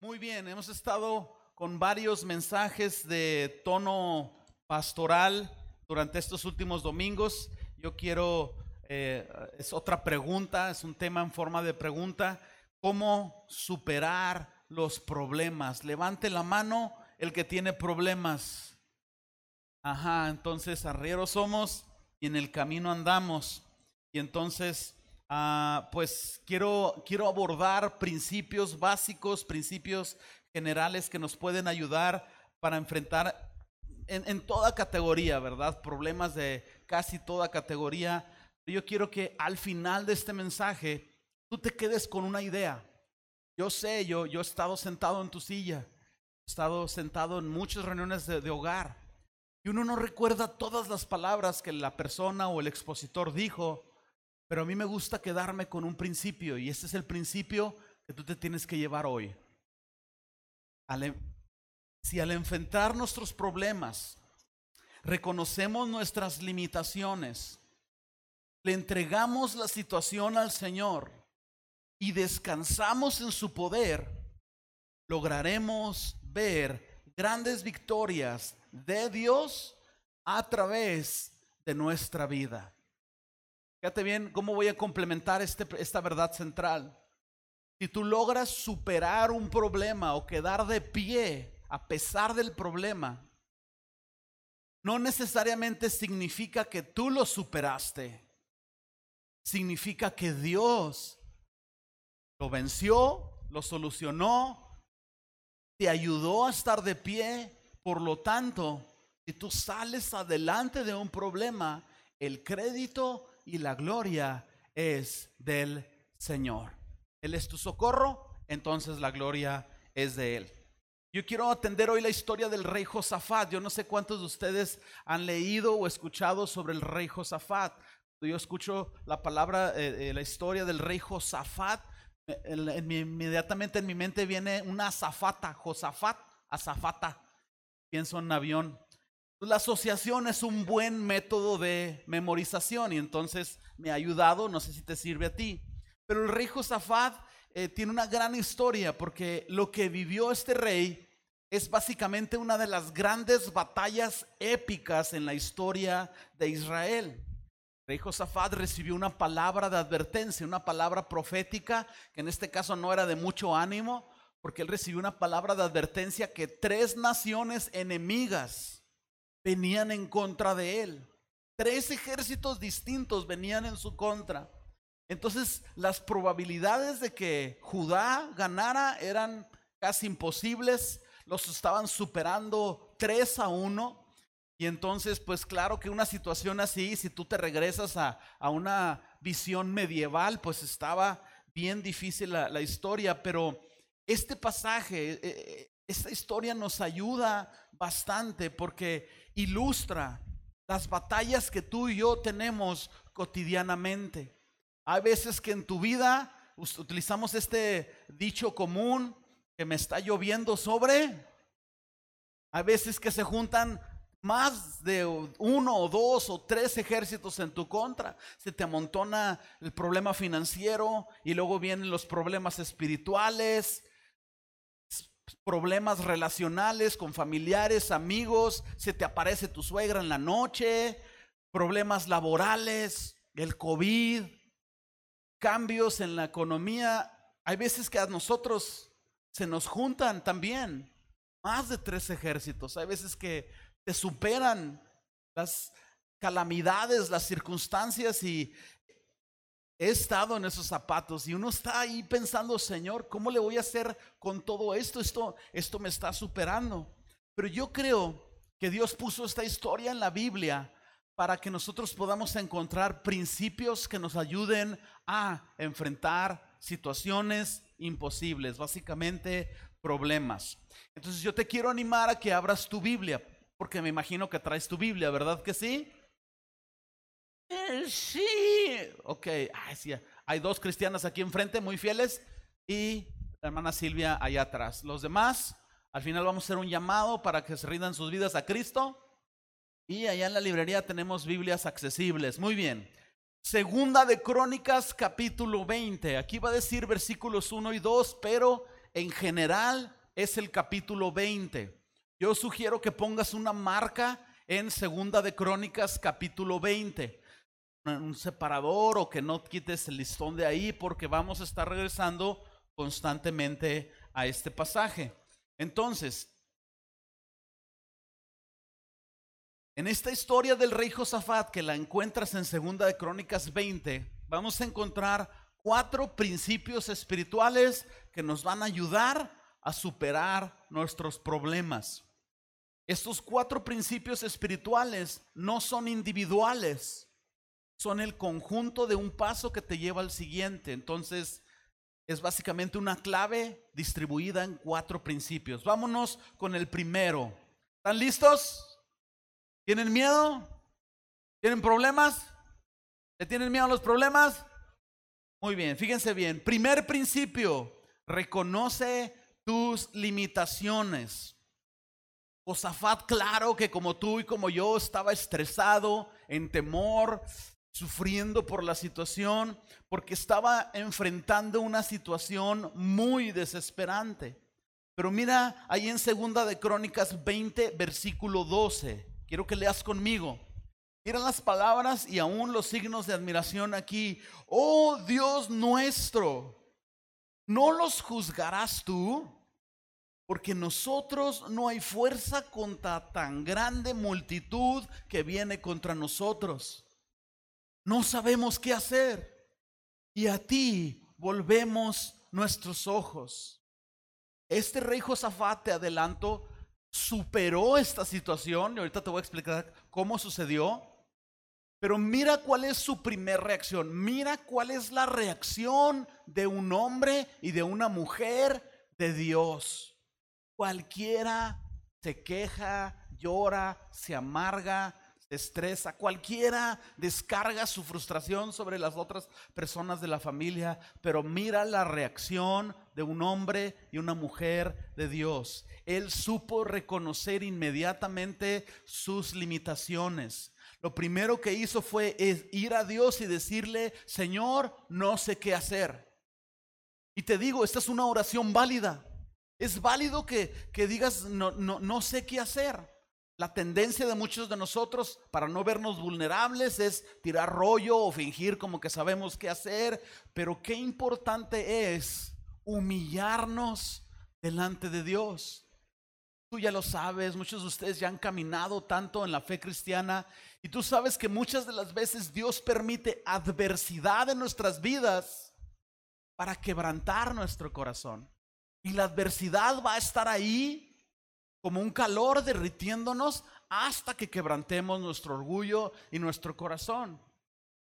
Muy bien, hemos estado con varios mensajes de tono pastoral durante estos últimos domingos. Yo quiero, eh, es otra pregunta, es un tema en forma de pregunta, ¿cómo superar los problemas? Levante la mano el que tiene problemas. Ajá, entonces arrieros somos y en el camino andamos. Y entonces Ah, pues quiero, quiero abordar principios básicos, principios generales que nos pueden ayudar para enfrentar en, en, toda categoría, ¿verdad? Problemas de casi toda categoría. Yo quiero que al final de este mensaje tú te quedes con una idea. Yo sé, yo, yo he estado sentado en tu silla, he estado sentado en muchas reuniones de, de hogar y uno no recuerda todas las palabras que la persona o el expositor dijo, pero a mí me gusta quedarme con un principio y este es el principio que tú te tienes que llevar hoy. si al enfrentar nuestros problemas reconocemos nuestras limitaciones, le entregamos la situación al Señor y descansamos en su poder, lograremos ver grandes victorias de Dios a través de nuestra vida. Fíjate bien cómo voy a complementar este, esta verdad central. Si tú logras superar un problema o quedar de pie a pesar del problema, no necesariamente significa que tú lo superaste. Significa que Dios lo venció, lo solucionó, te ayudó a estar de pie. Por lo tanto, si tú sales adelante de un problema, el crédito y la gloria es del Señor. Él es tu socorro, entonces la gloria es de Él. Yo quiero atender hoy la historia del rey Josafat. Yo no sé cuántos de ustedes han leído o escuchado sobre el rey Josafat. Yo escucho la palabra, eh, eh, la historia del rey Josafat. inmediatamente en mi mente viene una azafata, Josafat, azafata. Pienso en avión. La asociación es un buen método de memorización y entonces me ha ayudado, no sé si te sirve a ti. Pero el rey Josafat eh, tiene una gran historia porque lo que vivió este rey es básicamente una de las grandes batallas épicas en la historia de Israel. El rey Josafat recibió una palabra de advertencia, una palabra profética, que en este caso no era de mucho ánimo, porque él recibió una palabra de advertencia que tres naciones enemigas, venían en contra de él. Tres ejércitos distintos venían en su contra. Entonces las probabilidades de que Judá ganara eran casi imposibles. Los estaban superando tres a uno. Y entonces, pues claro que una situación así, si tú te regresas a, una visión medieval, pues estaba bien difícil la, la historia. Pero este pasaje, eh, eh, esta historia nos ayuda bastante porque ilustra las batallas que tú y yo tenemos cotidianamente. Hay veces que en tu vida utilizamos este dicho común que me está lloviendo sobre. Hay veces que se juntan más de uno o dos o tres ejércitos en tu contra. Se te amontona el problema financiero y luego vienen los problemas espirituales problemas relacionales con familiares, amigos, se te aparece tu suegra en la noche, problemas laborales, el COVID, cambios en la economía. Hay veces que a nosotros se nos juntan también más de tres ejércitos. Hay veces que te superan las calamidades, las circunstancias y he estado en esos zapatos y uno está ahí pensando, Señor, ¿cómo le voy a hacer con todo esto? Esto, esto me está superando. Pero yo creo que Dios puso esta historia en la Biblia para que nosotros podamos encontrar principios que nos ayuden a enfrentar situaciones imposibles, básicamente problemas. Entonces yo te quiero animar a que abras tu Biblia, porque me imagino que traes tu Biblia, ¿verdad que sí? Eh, sí. Ok, hay dos cristianas aquí enfrente, muy fieles, y la hermana Silvia allá atrás. Los demás, al final vamos a hacer un llamado para que se rindan sus vidas a Cristo. Y allá en la librería tenemos Biblias accesibles. Muy bien. Segunda de Crónicas, capítulo 20. Aquí va a decir versículos 1 y 2, pero en general es el capítulo 20. Yo sugiero que pongas una marca en Segunda de Crónicas capítulo 20. Un separador o que no quites el listón de ahí porque vamos a estar regresando constantemente a este pasaje. Entonces, en esta historia del rey Josafat que la encuentras en Segunda de Crónicas 20, vamos a encontrar cuatro principios espirituales que nos van a ayudar a superar nuestros problemas. Estos cuatro principios espirituales no son individuales, son el conjunto de un paso que te lleva al siguiente. Entonces, es básicamente una clave distribuida en cuatro principios. Vámonos con el primero. ¿Están listos? ¿Tienen miedo? ¿Tienen problemas? ¿Le tienen miedo a los problemas? Muy bien, fíjense bien. Primer principio, reconoce tus limitaciones. Josafat, claro que como tú y como yo estaba estresado, en temor, sufriendo por la situación, porque estaba enfrentando una situación muy desesperante. Pero mira ahí en segunda de Crónicas 20, versículo 12. Quiero que leas conmigo. Mira las palabras y aún los signos de admiración aquí. Oh Dios nuestro, ¿no los juzgarás tú? Porque nosotros no hay fuerza contra tan grande multitud que viene contra nosotros. No sabemos qué hacer. Y a ti volvemos nuestros ojos. Este rey Josafat, te adelanto, superó esta situación. Y ahorita te voy a explicar cómo sucedió. Pero mira cuál es su primer reacción. Mira cuál es la reacción de un hombre y de una mujer de Dios. Cualquiera se queja, llora, se amarga, estresa, cualquiera descarga su frustración sobre las otras personas de la familia, pero mira la reacción de un hombre y una mujer de Dios. Él supo reconocer inmediatamente sus limitaciones. Lo primero que hizo fue ir a Dios y decirle, Señor, no sé qué hacer. Y te digo, esta es una oración válida. Es válido que, digas, no, no, no sé qué hacer. La tendencia de muchos de nosotros para no vernos vulnerables es tirar rollo o fingir como que sabemos qué hacer, pero qué importante es humillarnos delante de Dios. Tú ya lo sabes, muchos de ustedes ya han caminado tanto en la fe cristiana y tú sabes que muchas de las veces Dios permite adversidad en nuestras vidas para quebrantar nuestro corazón. Y la adversidad va a estar ahí como un calor derritiéndonos hasta que quebrantemos nuestro orgullo y nuestro corazón.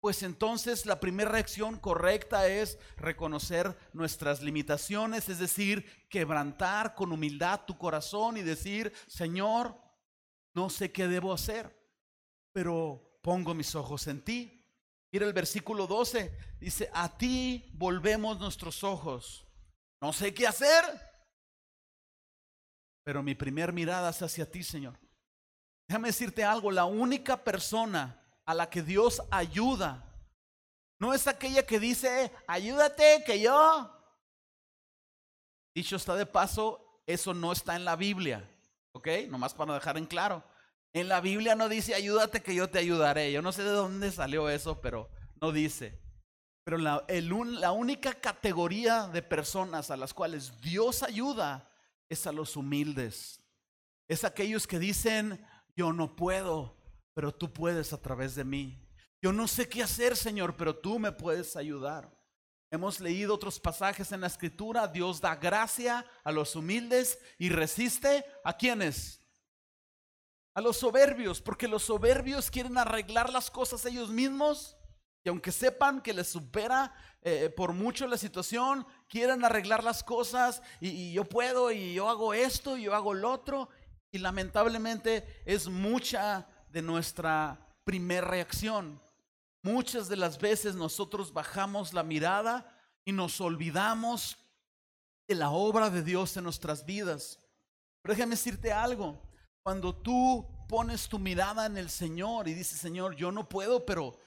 Pues entonces la primera reacción correcta es reconocer nuestras limitaciones, es decir, quebrantar con humildad tu corazón y decir, Señor, no sé qué debo hacer, pero pongo mis ojos en ti. Mira el versículo 12, dice, a ti volvemos nuestros ojos no sé qué hacer, pero mi primer mirada es hacia ti, Señor. Déjame decirte algo, la única persona a la que Dios ayuda no es aquella que dice, ayúdate, que yo. Dicho está de paso, eso no está en la Biblia, ¿ok? Nomás para dejar en claro. En la Biblia no dice, ayúdate, que yo te ayudaré. Yo no sé de dónde salió eso, pero no dice. Pero la, la única categoría de personas a las cuales Dios ayuda es a los humildes. Es aquellos que dicen, yo no puedo, pero tú puedes a través de mí. Yo no sé qué hacer, Señor, pero tú me puedes ayudar. Hemos leído otros pasajes en la escritura. Dios da gracia a los humildes y resiste a quienes. A los soberbios, porque los soberbios quieren arreglar las cosas ellos mismos y aunque sepan que les supera eh, por mucho la situación, quieren arreglar las cosas y, yo puedo y yo hago esto y yo hago lo otro. Y lamentablemente es mucha de nuestra primer reacción. Muchas de las veces nosotros bajamos la mirada y nos olvidamos de la obra de Dios en nuestras vidas. Pero déjame decirte algo. Cuando tú pones tu mirada en el Señor y dices, Señor, yo no puedo, pero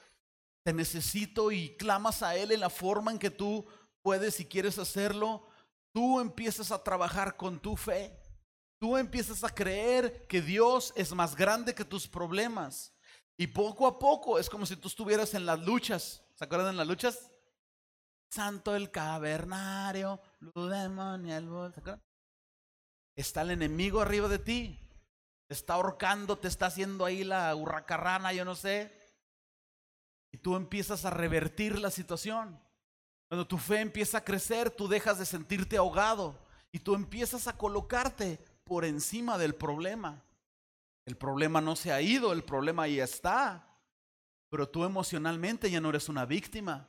te necesito y clamas a Él en la forma en que tú puedes y quieres hacerlo, tú empiezas a trabajar con tu fe. Tú empiezas a creer que Dios es más grande que tus problemas. Y poco a poco es como si tú estuvieras en las luchas. ¿Se acuerdan de las luchas? Santo el cavernario, el Está el enemigo arriba de ti. Está ahorcando, te está haciendo ahí la hurracarrana, yo no sé. Tú empiezas a revertir la situación. Cuando tu fe empieza a crecer, tú dejas de sentirte ahogado y tú empiezas a colocarte por encima del problema. El problema no se ha ido, el problema ahí está. Pero tú emocionalmente ya no eres una víctima.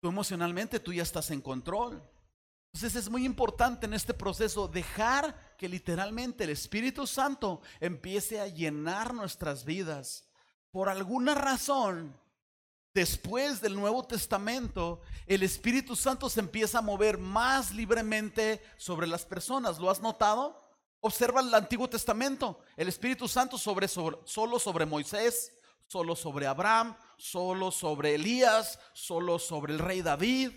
Tú emocionalmente tú ya estás en control. Entonces es muy importante en este proceso dejar que literalmente el Espíritu Santo empiece a llenar nuestras vidas. Por alguna razón, después del Nuevo Testamento, el Espíritu Santo se empieza a mover más libremente sobre las personas. ¿Lo has notado? Observa el Antiguo Testamento, el Espíritu Santo sobre, solo sobre Moisés, solo sobre Abraham, solo sobre Elías, solo sobre el rey David.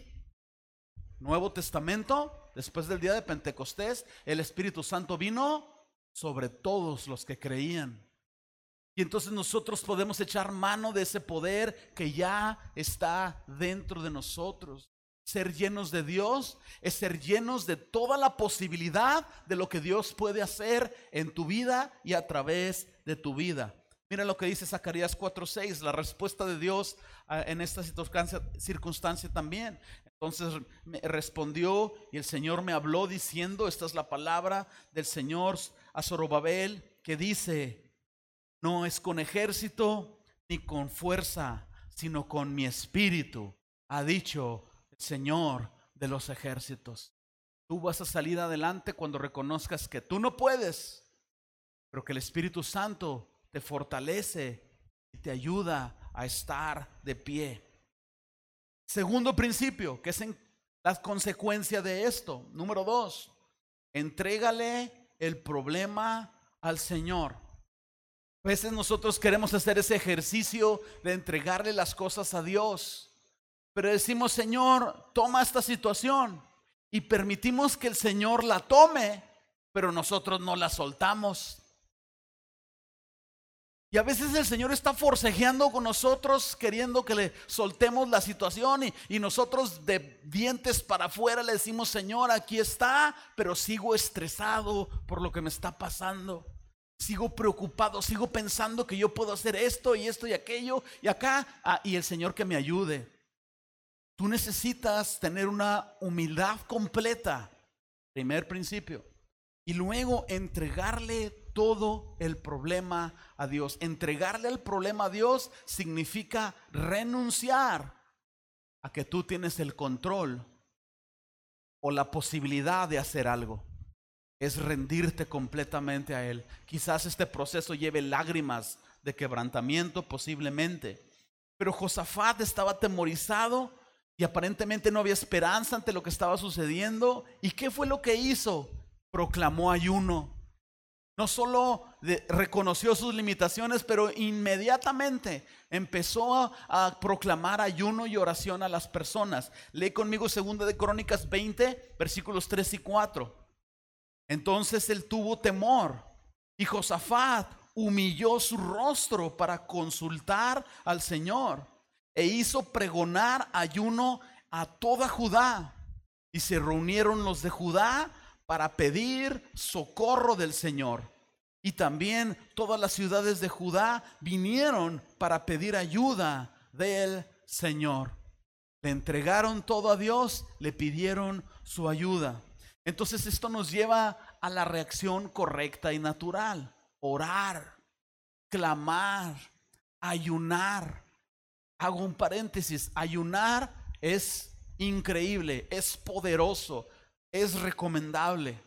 Nuevo Testamento, después del día de Pentecostés, el Espíritu Santo vino sobre todos los que creían. Y entonces nosotros podemos echar mano de ese poder que ya está dentro de nosotros. Ser llenos de Dios es ser llenos de toda la posibilidad de lo que Dios puede hacer en tu vida y a través de tu vida. Mira lo que dice Zacarías 4:6, la respuesta de Dios ah, en esta circunstancia, también. Entonces me respondió y el Señor me habló diciendo, esta es la palabra del Señor a Zorobabel, que dice, no es con ejército ni con fuerza, sino con mi espíritu, ha dicho Señor de los ejércitos. Tú vas a salir adelante cuando reconozcas que tú no puedes, pero que el Espíritu Santo te fortalece y te ayuda a estar de pie. Segundo principio, que es en la consecuencia de esto. Número dos, entrégale el problema al Señor. A veces nosotros queremos hacer ese ejercicio de entregarle las cosas a Dios. Pero decimos, Señor, toma esta situación y permitimos que el Señor la tome, pero nosotros no la soltamos. Y a veces el Señor está forcejeando con nosotros, queriendo que le soltemos la situación y, nosotros de dientes para afuera le decimos, Señor, aquí está, pero sigo estresado por lo que me está pasando. Sigo preocupado, sigo pensando que yo puedo hacer esto y esto y aquello y acá, ah, y el Señor que me ayude. Tú necesitas tener una humildad completa, primer principio, y luego entregarle todo el problema a Dios. Entregarle el problema a Dios significa renunciar a que tú tienes el control o la posibilidad de hacer algo. Es rendirte completamente a Él. Quizás este proceso lleve lágrimas de quebrantamiento posiblemente. Pero Josafat estaba atemorizado y aparentemente no había esperanza ante lo que estaba sucediendo. ¿Y qué fue lo que hizo? Proclamó ayuno. No solo reconoció sus limitaciones, pero inmediatamente empezó a, a, proclamar ayuno y oración a las personas. Lee conmigo segunda de Crónicas 20, versículos 3 y 4. Entonces él tuvo temor y Josafat humilló su rostro para consultar al Señor e hizo pregonar ayuno a toda Judá. Y se reunieron los de Judá para pedir socorro del Señor. Y también todas las ciudades de Judá vinieron para pedir ayuda del Señor. Le entregaron todo a Dios, le pidieron su ayuda. Entonces esto nos lleva a la reacción correcta y natural. Orar, clamar, ayunar hago un paréntesis, ayunar es increíble, es poderoso, es recomendable.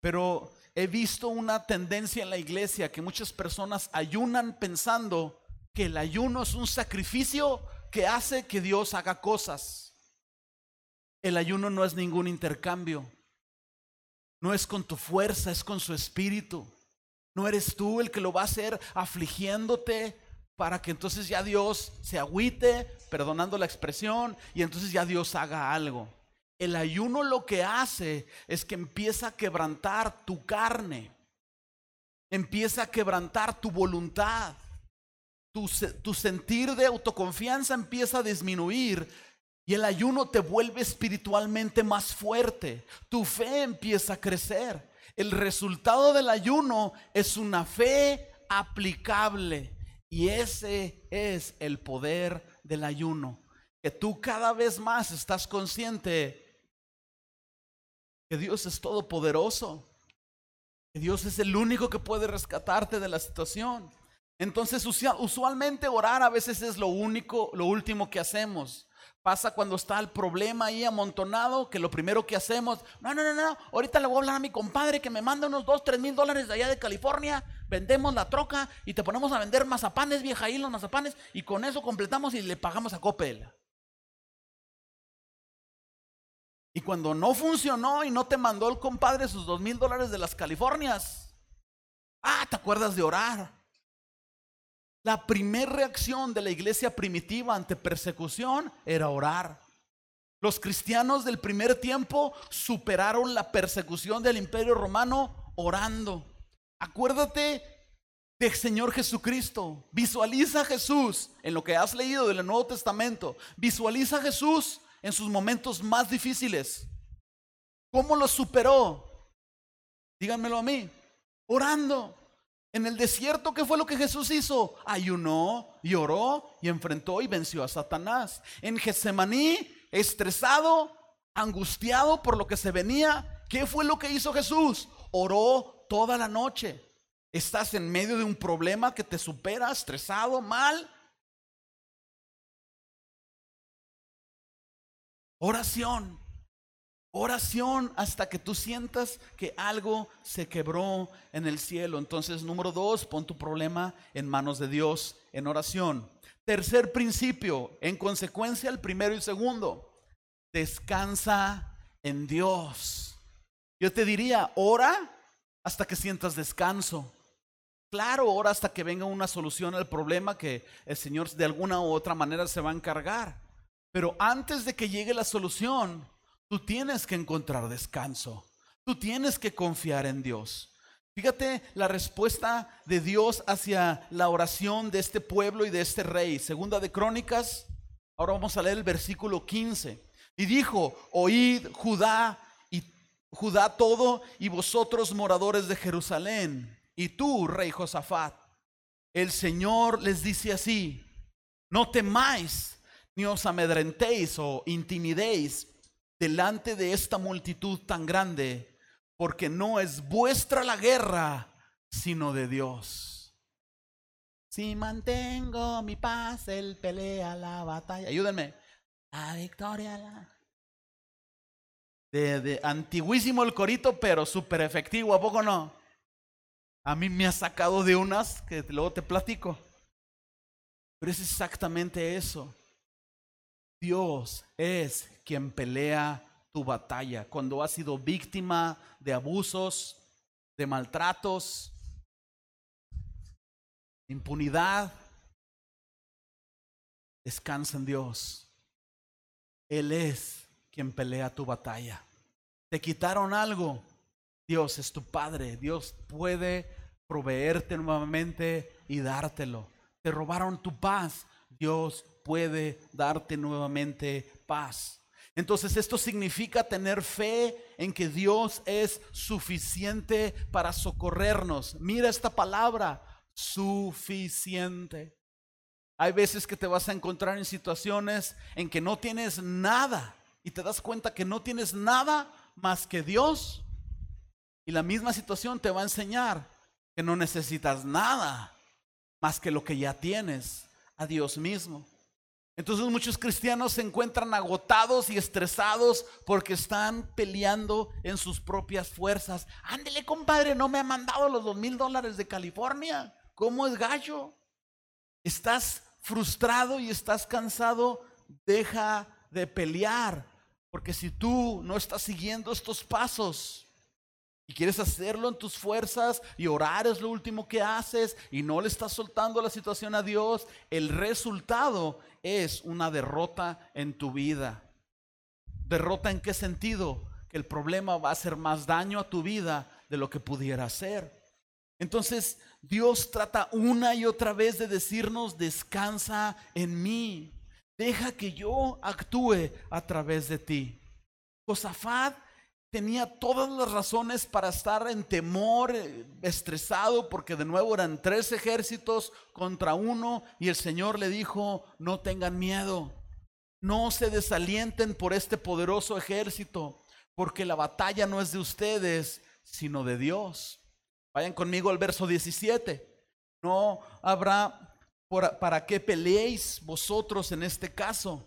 Pero he visto una tendencia en la iglesia que muchas personas ayunan pensando que el ayuno es un sacrificio que hace que Dios haga cosas. El ayuno no es ningún intercambio. No es con tu fuerza, es con su espíritu. No eres tú el que lo va a hacer afligiéndote, para que entonces ya Dios se agüite, perdonando la expresión, y entonces ya Dios haga algo. El ayuno lo que hace es que empieza a quebrantar tu carne, empieza a quebrantar tu voluntad, tu, tu sentir de autoconfianza empieza a disminuir y el ayuno te vuelve espiritualmente más fuerte, tu fe empieza a crecer. El resultado del ayuno es una fe aplicable y ese es el poder del ayuno. Que tú cada vez más estás consciente que Dios es todopoderoso, que Dios es el único que puede rescatarte de la situación. Entonces, usualmente orar a veces es lo único, lo último que hacemos. Pasa cuando está el problema ahí amontonado, que lo primero que hacemos, no, no, no, no, ahorita le voy a hablar a mi compadre que me manda unos 2, 3 mil dólares de allá de California, vendemos la troca y te ponemos a vender mazapanes, vieja ahí los mazapanes, y con eso completamos y le pagamos a Coppel. Y cuando no funcionó y no te mandó el compadre sus dos mil dólares de las Californias, ah, te acuerdas de orar. La primera reacción de la iglesia primitiva ante persecución era orar. Los cristianos del primer tiempo superaron la persecución del imperio romano orando. Acuérdate del Señor Jesucristo. Visualiza a Jesús en lo que has leído del Nuevo Testamento. Visualiza a Jesús en sus momentos más difíciles. ¿Cómo lo superó? Díganmelo a mí. Orando. En el desierto, ¿qué fue lo que Jesús hizo? Ayunó y oró y enfrentó y venció a Satanás. En Getsemaní, estresado, angustiado por lo que se venía, ¿qué fue lo que hizo Jesús? Oró toda la noche. Estás en medio de un problema que te supera, estresado, mal. Oración. Oración hasta que tú sientas que algo se quebró en el cielo. Entonces, número dos, pon tu problema en manos de Dios en oración. Tercer principio, en consecuencia el primero y segundo, descansa en Dios. Yo te diría, ora hasta que sientas descanso. Claro, ora hasta que venga una solución al problema que el Señor de alguna u otra manera se va a encargar. Pero antes de que llegue la solución, tú tienes que encontrar descanso. Tú tienes que confiar en Dios. Fíjate la respuesta de Dios hacia la oración de este pueblo y de este rey. Segunda de Crónicas, ahora vamos a leer el versículo 15. Y dijo, oíd Judá y Judá todo y vosotros moradores de Jerusalén y tú, rey Josafat. El Señor les dice así, no temáis ni os amedrentéis o intimidéis delante de esta multitud tan grande, porque no es vuestra la guerra, sino de Dios. Si mantengo mi paz, Él pelea la batalla. Ayúdenme. La victoria. De, de antiguísimo el corito, pero súper efectivo, ¿a poco no? A mí me ha sacado de unas que luego te platico. Pero es exactamente eso. Dios es quien pelea tu batalla. Cuando has sido víctima de abusos, de maltratos, impunidad, descansa en Dios. Él es quien pelea tu batalla. Te quitaron algo. Dios es tu Padre. Dios puede proveerte nuevamente y dártelo. Te robaron tu paz. Dios puede darte nuevamente paz. Entonces esto significa tener fe en que Dios es suficiente para socorrernos. Mira esta palabra, suficiente. Hay veces que te vas a encontrar en situaciones en que no tienes nada y te das cuenta que no tienes nada más que Dios. Y la misma situación te va a enseñar que no necesitas nada más que lo que ya tienes, a Dios mismo. Entonces muchos cristianos se encuentran agotados y estresados porque están peleando en sus propias fuerzas. Ándele, compadre, no me ha mandado los dos mil dólares de California. ¿Cómo es gallo? Estás frustrado y estás cansado. Deja de pelear. Porque si tú no estás siguiendo estos pasos, y quieres hacerlo en tus fuerzas y orar es lo último que haces y no le estás soltando la situación a Dios, el resultado es una derrota en tu vida. ¿Derrota en qué sentido? Que el problema va a hacer más daño a tu vida de lo que pudiera hacer. Entonces Dios trata una y otra vez de decirnos, descansa en mí, deja que yo actúe a través de ti. Josafat tenía todas las razones para estar en temor, eh, estresado, porque de nuevo eran tres ejércitos contra uno y el Señor le dijo, no tengan miedo, no se desalienten por este poderoso ejército, porque la batalla no es de ustedes, sino de Dios. Vayan conmigo al verso 17. No habrá para qué peleéis vosotros en este caso.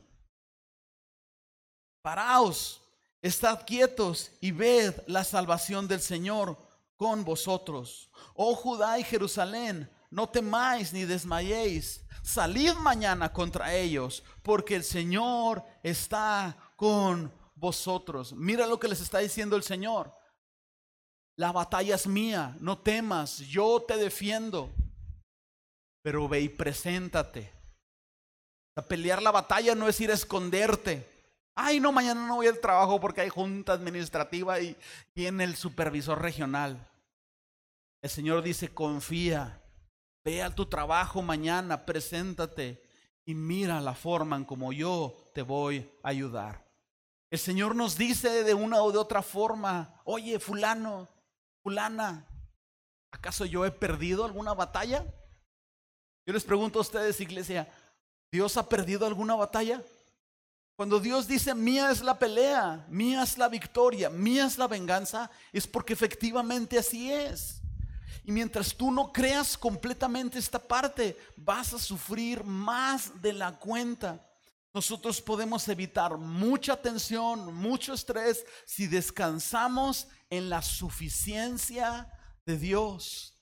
Paraos, estad quietos y ved la salvación del Señor con vosotros. Oh Judá y Jerusalén, no temáis ni desmayéis. Salid mañana contra ellos, porque el Señor está con vosotros. Mira lo que les está diciendo el Señor. La batalla es mía, no temas, yo te defiendo. Pero ve y preséntate. A pelear la batalla no es ir a esconderte. Ay, no, mañana no voy al trabajo porque hay junta administrativa y viene el supervisor regional. El Señor dice, confía, ve a tu trabajo mañana, preséntate y mira la forma en como yo te voy a ayudar. El Señor nos dice de una o de otra forma, oye, fulano, fulana, ¿acaso yo he perdido alguna batalla? Yo les pregunto a ustedes, iglesia, ¿Dios ha perdido alguna batalla? Cuando Dios dice, mía es la pelea, mía es la victoria, mía es la venganza, es porque efectivamente así es. Y mientras tú no creas completamente esta parte, vas a sufrir más de la cuenta. Nosotros podemos evitar mucha tensión, mucho estrés si descansamos en la suficiencia de Dios.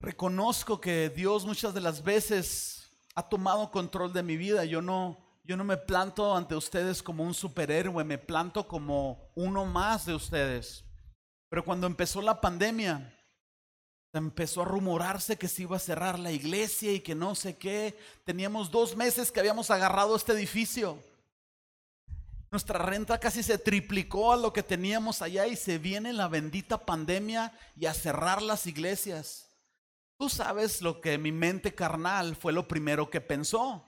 Reconozco que Dios muchas de las veces ha tomado control de mi vida. Yo no, yo no me planto ante ustedes como un superhéroe, me planto como uno más de ustedes. Pero cuando empezó la pandemia, empezó a rumorarse que se iba a cerrar la iglesia y que no sé qué. Teníamos dos meses que habíamos agarrado este edificio. Nuestra renta casi se triplicó a lo que teníamos allá y se viene la bendita pandemia y a cerrar las iglesias. Tú sabes lo que mi mente carnal fue lo primero que pensó.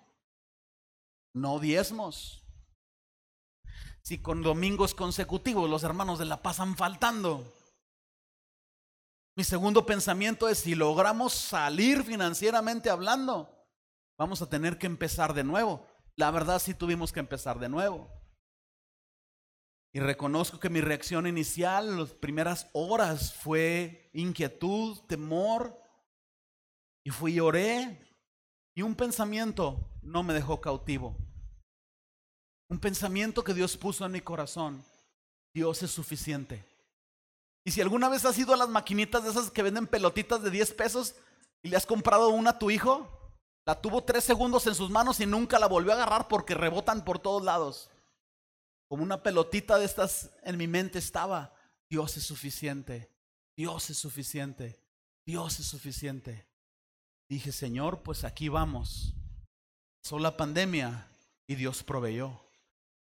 No diezmos. Si con domingos consecutivos los hermanos de la pasan faltando. Mi segundo pensamiento es si logramos salir financieramente hablando, vamos a tener que empezar de nuevo. La verdad sí tuvimos que empezar de nuevo. Y reconozco que mi reacción inicial, las primeras horas, fue inquietud, temor. Y fui y oré. Y un pensamiento no me dejó cautivo. Un pensamiento que Dios puso en mi corazón. Dios es suficiente. Y si alguna vez has ido a las maquinitas de esas que venden pelotitas de 10 pesos y le has comprado una a tu hijo, la tuvo tres segundos en sus manos y nunca la volvió a agarrar porque rebotan por todos lados. Como una pelotita de estas en mi mente estaba. Dios es suficiente. Dios es suficiente. Dios es suficiente. Dije, Señor, pues aquí vamos. Pasó la pandemia y Dios proveyó.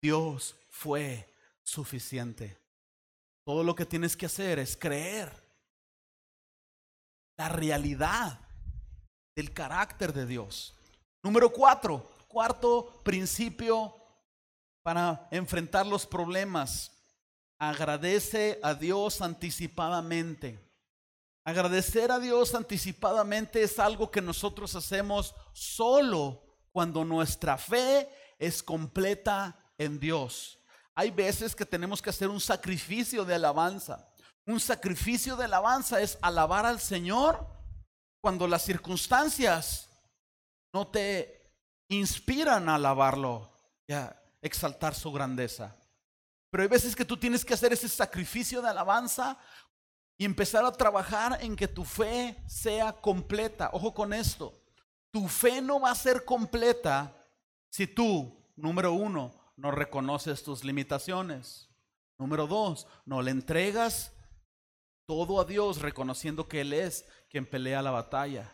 Dios fue suficiente. Todo lo que tienes que hacer es creer la realidad del carácter de Dios. Número cuatro, cuarto principio para enfrentar los problemas. Agradece a Dios anticipadamente. Agradecer a Dios anticipadamente es algo que nosotros hacemos solo cuando nuestra fe es completa en Dios. Hay veces que tenemos que hacer un sacrificio de alabanza. Un sacrificio de alabanza es alabar al Señor cuando las circunstancias no te inspiran a alabarlo. Ya, exaltar su grandeza. Pero hay veces que tú tienes que hacer ese sacrificio de alabanza y empezar a trabajar en que tu fe sea completa. Ojo con esto. Tu fe no va a ser completa si tú, número uno, no reconoces tus limitaciones. Número dos, no le entregas todo a Dios reconociendo que Él es quien pelea la batalla.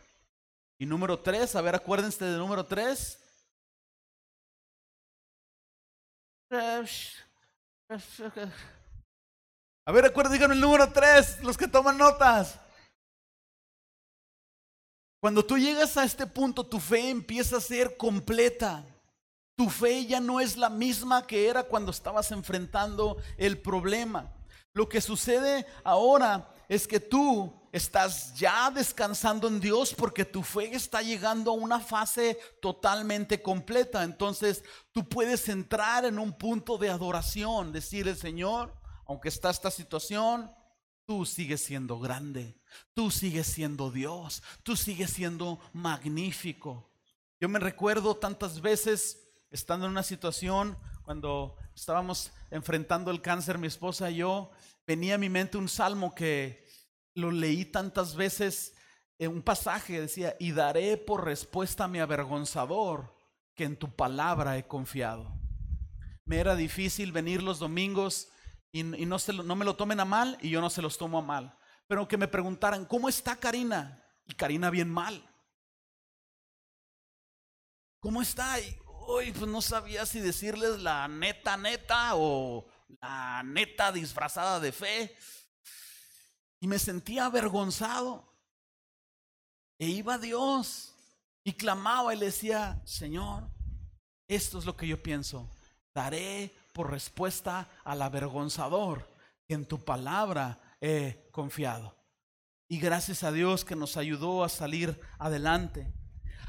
Y número tres, a ver, acuérdense de número tres, A ver, recuerden, díganme el número tres, los que toman notas. Cuando tú llegas a este punto, tu fe empieza a ser completa. Tu fe ya no es la misma que era cuando estabas enfrentando el problema. Lo que sucede ahora es que tú estás ya descansando en Dios porque tu fe está llegando a una fase totalmente completa. Entonces tú puedes entrar en un punto de adoración, decirle, Señor, aunque está esta situación, tú sigues siendo grande, tú sigues siendo Dios, tú sigues siendo magnífico. Yo me recuerdo tantas veces estando en una situación cuando estábamos enfrentando el cáncer, mi esposa y yo, venía a mi mente un salmo que lo leí tantas veces, en un pasaje decía, y daré por respuesta a mi avergonzador que en tu palabra he confiado. Me era difícil venir los domingos y, no, se no me lo tomen a mal y yo no se los tomo a mal. Pero que me preguntaran, ¿cómo está Karina? Y Karina bien mal. ¿Cómo está? Y hoy pues no sabía si decirles la neta neta o la neta disfrazada de fe. Y me sentía avergonzado. E iba a Dios y clamaba y le decía, Señor, esto es lo que yo pienso. Daré por respuesta al avergonzador en tu palabra he confiado. Y gracias a Dios que nos ayudó a salir adelante.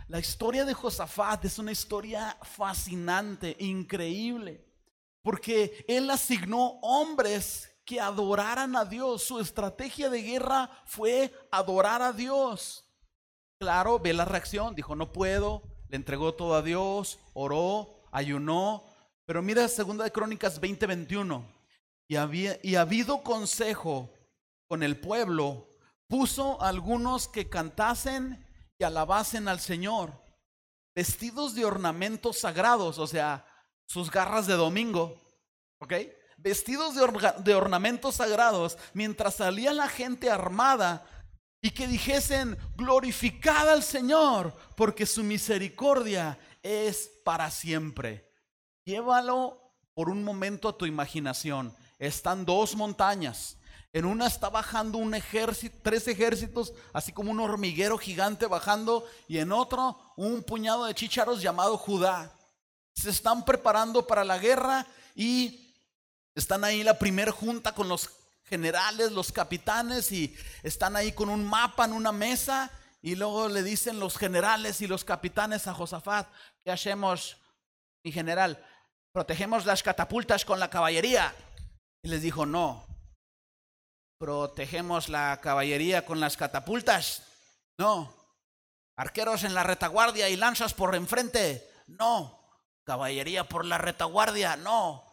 La historia de Josafat es una historia fascinante, increíble, porque él asignó hombres que adoraran a Dios. Su estrategia de guerra fue adorar a Dios. Claro, ve la reacción, dijo, no puedo, le entregó todo a Dios, oró, ayunó. Pero mira segunda de Crónicas 20:21. Y, había, y habido consejo con el pueblo, puso algunos que cantasen y alabasen al Señor, vestidos de ornamentos sagrados, o sea, sus garras de domingo, ¿ok? vestidos de, ornamentos sagrados, mientras salía la gente armada y que dijesen, glorificad al Señor, porque su misericordia es para siempre. Llévalo por un momento a tu imaginación. Están dos montañas. En una está bajando un ejército, tres ejércitos, así como un hormiguero gigante bajando, y en otro un puñado de chícharos llamado Judá. Se están preparando para la guerra y están ahí la primera junta con los generales, los capitanes y están ahí con un mapa en una mesa y luego le dicen los generales y los capitanes a Josafat, ¿qué hacemos, mi general? Protegemos las catapultas con la caballería. Y les dijo, no, protegemos la caballería con las catapultas. No, arqueros en la retaguardia y lanzas por enfrente. No, caballería por la retaguardia. No,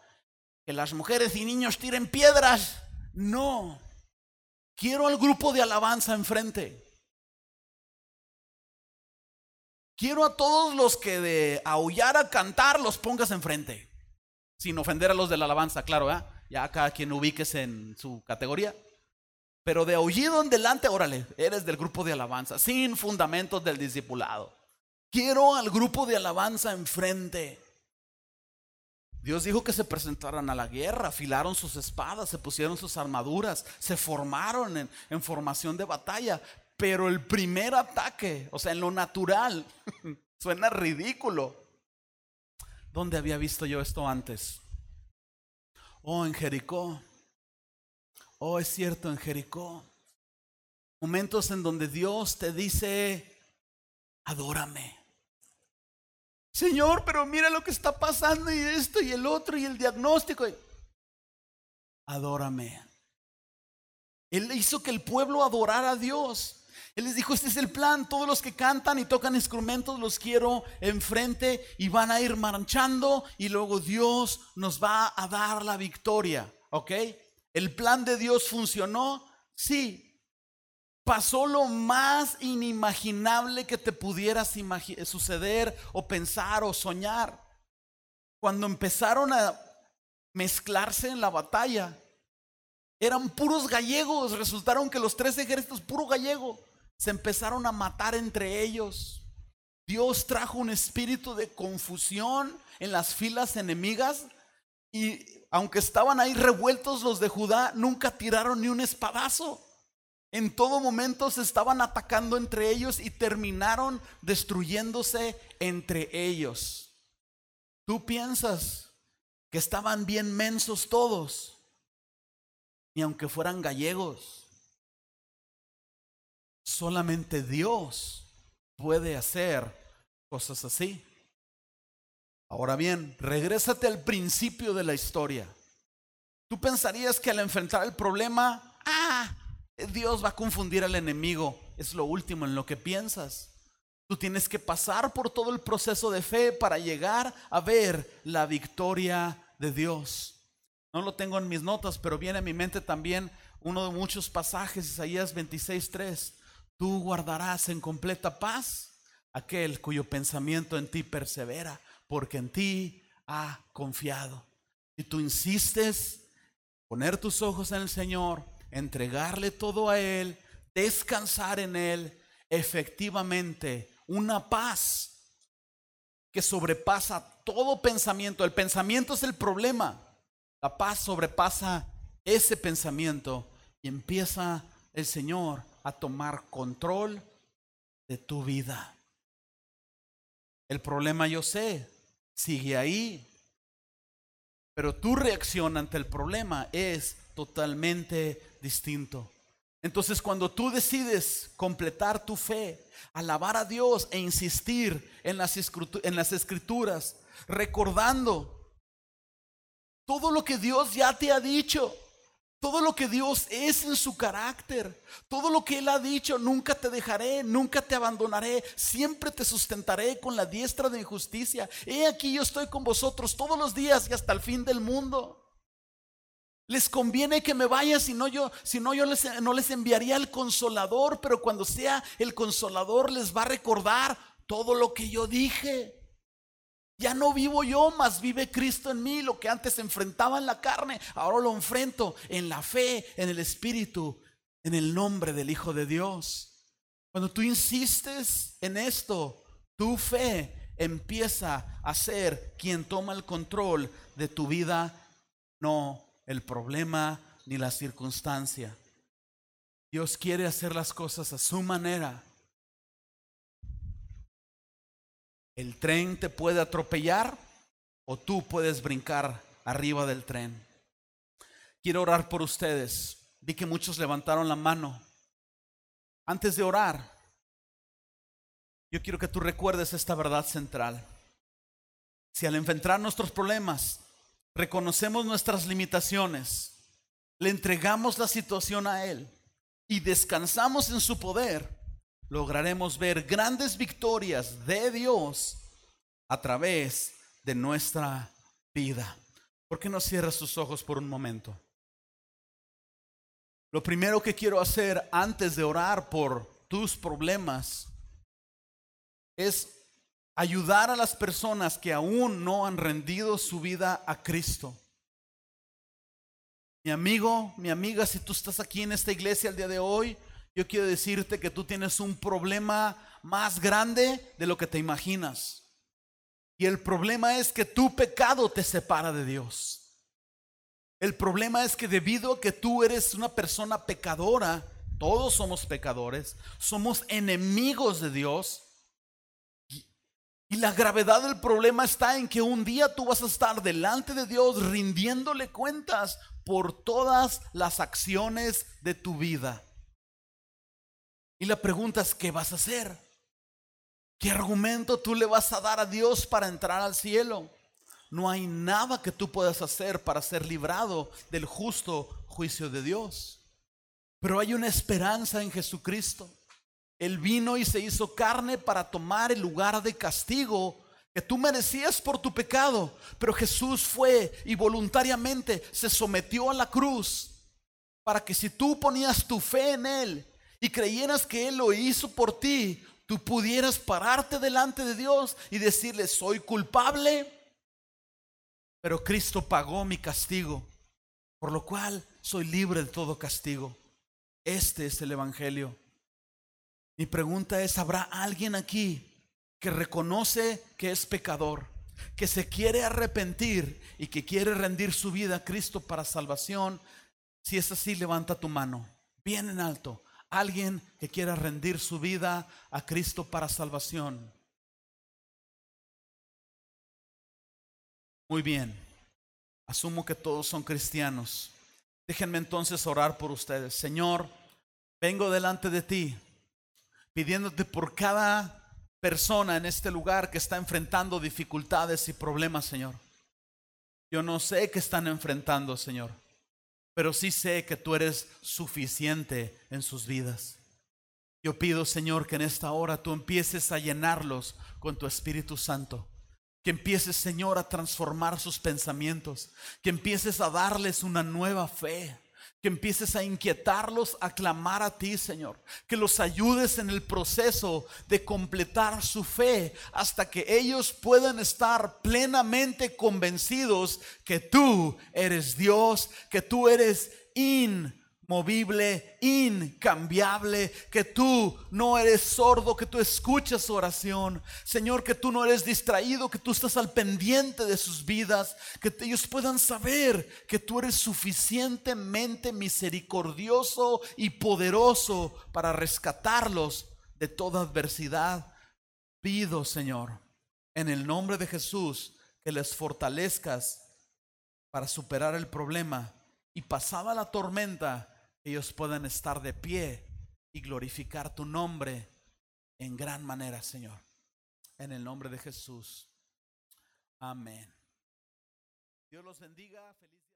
que las mujeres y niños tiren piedras. No. Quiero al grupo de alabanza enfrente. Quiero a todos los que de aullar a cantar los pongas enfrente. Sin ofender a los de la alabanza, claro, ¿eh? ya cada quien ubiques en su categoría. Pero de aullido en delante, órale, eres del grupo de alabanza, sin fundamentos del discipulado. Quiero al grupo de alabanza enfrente. Dios dijo que se presentaran a la guerra, afilaron sus espadas, se pusieron sus armaduras, se formaron en, en formación de batalla. Pero el primer ataque, o sea, en lo natural, suena ridículo. ¿Dónde había visto yo esto antes? Oh, en Jericó. Oh, es cierto, en Jericó. Momentos en donde Dios te dice, adórame. Señor, pero mira lo que está pasando y esto y el otro y el diagnóstico. Adórame. Él hizo que el pueblo adorara a Dios. Él les dijo, este es el plan, todos los que cantan y tocan instrumentos los quiero enfrente y van a ir marchando y luego Dios nos va a dar la victoria, ¿ok? ¿El plan de Dios funcionó? Sí, pasó lo más inimaginable que te pudieras suceder o pensar o soñar. Cuando empezaron a mezclarse en la batalla, eran puros gallegos, resultaron que los tres ejércitos, puro gallego, se empezaron a matar entre ellos. Dios trajo un espíritu de confusión en las filas enemigas Y aunque estaban ahí revueltos los de Judá, nunca tiraron ni un espadazo. En todo momento se estaban atacando entre ellos y terminaron destruyéndose entre ellos. Tú piensas que estaban bien mensos todos, y aunque fueran gallegos, solamente Dios puede hacer cosas así. Ahora bien, regrésate al principio de la historia. Tú pensarías que al enfrentar el problema, ah, Dios va a confundir al enemigo. Es lo último en lo que piensas. Tú tienes que pasar por todo el proceso de fe para llegar a ver la victoria de Dios. No lo tengo en mis notas, pero viene a mi mente también uno de muchos pasajes, Isaías 26:3. Tú guardarás en completa paz aquel cuyo pensamiento en ti persevera, porque en ti ha confiado. Y tú insistes poner tus ojos en el Señor, entregarle todo a Él, descansar en Él, efectivamente, una paz que sobrepasa todo pensamiento. El pensamiento es el problema. La paz sobrepasa ese pensamiento y empieza el Señor a tomar control de tu vida. El problema yo sé, sigue ahí, pero tu reacción ante el problema es totalmente distinto. Entonces cuando tú decides completar tu fe, alabar a Dios e insistir en las, en las escrituras, recordando todo lo que Dios ya te ha dicho, todo lo que Dios es en su carácter, todo lo que Él ha dicho, nunca te dejaré, nunca te abandonaré, siempre te sustentaré con la diestra de justicia. He aquí yo estoy con vosotros todos los días y hasta el fin del mundo. Les conviene que me vaya, si no yo, no yo les, no les enviaría el consolador, pero cuando sea el consolador les va a recordar todo lo que yo dije. Ya no vivo yo, más vive Cristo en mí. Lo que antes enfrentaba en la carne, ahora lo enfrento en la fe, en el Espíritu, en el nombre del Hijo de Dios. Cuando tú insistes en esto, tu fe empieza a ser quien toma el control de tu vida, no el problema ni la circunstancia. Dios quiere hacer las cosas a su manera. El tren te puede atropellar o tú puedes brincar arriba del tren. Quiero orar por ustedes. Vi que muchos levantaron la mano. Antes de orar, yo quiero que tú recuerdes esta verdad central. Si al enfrentar nuestros problemas reconocemos nuestras limitaciones, le entregamos la situación a Él y descansamos en su poder, lograremos ver grandes victorias de Dios a través de nuestra vida. ¿Por qué no cierras tus ojos por un momento? Lo primero que quiero hacer antes de orar por tus problemas es ayudar a las personas que aún no han rendido su vida a Cristo. Mi amigo, mi amiga, si tú estás aquí en esta iglesia el día de hoy, yo quiero decirte que tú tienes un problema más grande de lo que te imaginas. Y el problema es que tu pecado te separa de Dios. El problema es que debido a que tú eres una persona pecadora, todos somos pecadores, somos enemigos de Dios. Y la gravedad del problema está en que un día tú vas a estar delante de Dios rindiéndole cuentas por todas las acciones de tu vida. Y la pregunta es, ¿qué vas a hacer? ¿Qué argumento tú le vas a dar a Dios para entrar al cielo? No hay nada que tú puedas hacer para ser librado del justo juicio de Dios. Pero hay una esperanza en Jesucristo. Él vino y se hizo carne para tomar el lugar de castigo que tú merecías por tu pecado. Pero Jesús fue y voluntariamente se sometió a la cruz para que si tú ponías tu fe en Él y creyeras que Él lo hizo por ti, tú pudieras pararte delante de Dios y decirle, soy culpable, pero Cristo pagó mi castigo, por lo cual soy libre de todo castigo. Este es el Evangelio. Mi pregunta es, ¿habrá alguien aquí que reconoce que es pecador, que se quiere arrepentir y que quiere rendir su vida a Cristo para salvación, si es así, levanta tu mano, bien en alto. Alguien que quiera rendir su vida a Cristo para salvación. Muy bien. Asumo que todos son cristianos. Déjenme entonces orar por ustedes. Señor, vengo delante de ti pidiéndote por cada persona en este lugar que está enfrentando dificultades y problemas, Señor. Yo no sé qué están enfrentando, Señor, pero sí sé que tú eres suficiente en sus vidas. Yo pido, Señor, que en esta hora tú empieces a llenarlos con tu Espíritu Santo. Que empieces, Señor, a transformar sus pensamientos. Que empieces a darles una nueva fe que empieces a inquietarlos, a clamar a ti, Señor. Que los ayudes en el proceso de completar su fe hasta que ellos puedan estar plenamente convencidos que tú eres Dios, que tú eres in movible, incambiable, que tú no eres sordo, que tú escuchas su oración. Señor, que tú no eres distraído, que tú estás al pendiente de sus vidas, que ellos puedan saber que tú eres suficientemente misericordioso y poderoso para rescatarlos de toda adversidad. Pido, Señor, en el nombre de Jesús, que les fortalezcas para superar el problema y pasada la tormenta, ellos puedan estar de pie y glorificar tu nombre en gran manera, Señor. En el nombre de Jesús. Amén. Dios los bendiga. Feliz